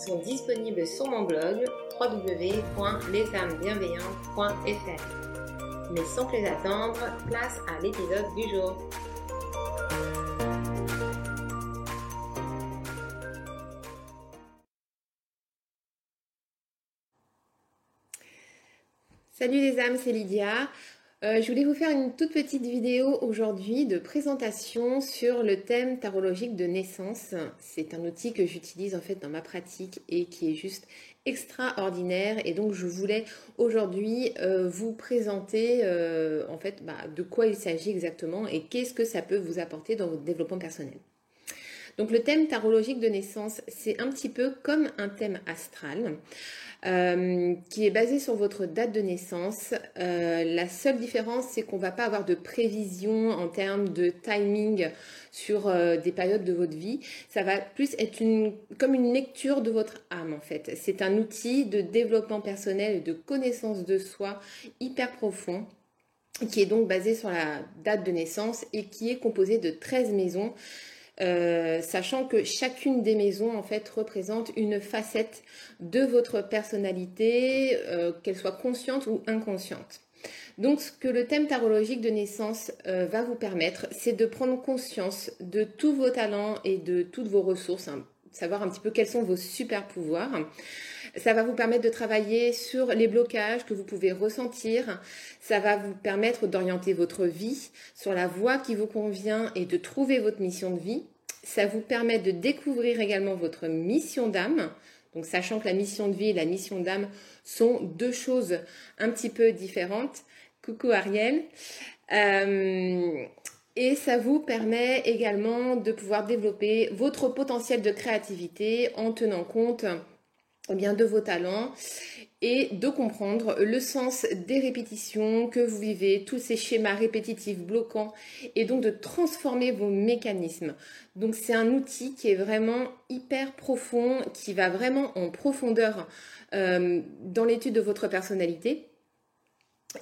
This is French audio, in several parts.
sont disponibles sur mon blog www.lesamesbienveillantes.fr. Mais sans plus attendre, place à l'épisode du jour. Salut les âmes, c'est Lydia. Euh, je voulais vous faire une toute petite vidéo aujourd'hui de présentation sur le thème tarologique de naissance. C'est un outil que j'utilise en fait dans ma pratique et qui est juste extraordinaire et donc je voulais aujourd'hui euh, vous présenter euh, en fait bah, de quoi il s'agit exactement et qu'est-ce que ça peut vous apporter dans votre développement personnel. Donc le thème tarologique de naissance, c'est un petit peu comme un thème astral. Euh, qui est basé sur votre date de naissance. Euh, la seule différence, c'est qu'on ne va pas avoir de prévision en termes de timing sur euh, des périodes de votre vie. Ça va plus être une, comme une lecture de votre âme en fait. C'est un outil de développement personnel et de connaissance de soi hyper profond qui est donc basé sur la date de naissance et qui est composé de 13 maisons euh, sachant que chacune des maisons en fait représente une facette de votre personnalité, euh, qu'elle soit consciente ou inconsciente. Donc ce que le thème tarologique de naissance euh, va vous permettre, c'est de prendre conscience de tous vos talents et de toutes vos ressources, hein, savoir un petit peu quels sont vos super pouvoirs. Ça va vous permettre de travailler sur les blocages que vous pouvez ressentir. Ça va vous permettre d'orienter votre vie sur la voie qui vous convient et de trouver votre mission de vie. Ça vous permet de découvrir également votre mission d'âme. Donc sachant que la mission de vie et la mission d'âme sont deux choses un petit peu différentes. Coucou Ariel. Euh, et ça vous permet également de pouvoir développer votre potentiel de créativité en tenant compte eh de vos talents et de comprendre le sens des répétitions que vous vivez, tous ces schémas répétitifs bloquants et donc de transformer vos mécanismes. Donc c'est un outil qui est vraiment hyper profond, qui va vraiment en profondeur euh, dans l'étude de votre personnalité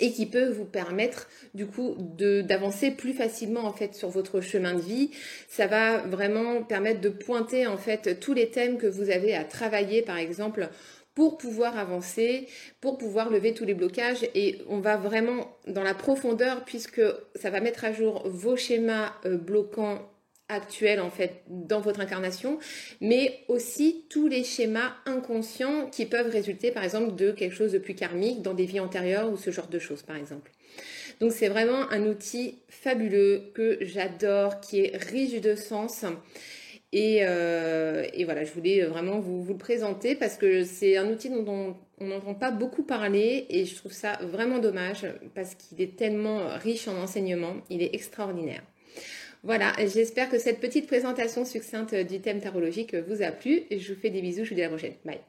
et qui peut vous permettre du coup d'avancer plus facilement en fait sur votre chemin de vie. Ça va vraiment permettre de pointer en fait tous les thèmes que vous avez à travailler par exemple pour pouvoir avancer, pour pouvoir lever tous les blocages et on va vraiment dans la profondeur puisque ça va mettre à jour vos schémas euh, bloquants actuel en fait dans votre incarnation, mais aussi tous les schémas inconscients qui peuvent résulter par exemple de quelque chose de plus karmique dans des vies antérieures ou ce genre de choses par exemple. Donc c'est vraiment un outil fabuleux que j'adore, qui est riche de sens. Et, euh, voilà, je voulais vraiment vous, vous le présenter parce que c'est un outil dont on n'entend pas beaucoup parler et je trouve ça vraiment dommage parce qu'il est tellement riche en enseignements, il est extraordinaire. Voilà, j'espère que cette petite présentation succincte du thème tarologique vous a plu. Je vous fais des bisous, je vous dis à la prochaine. Bye.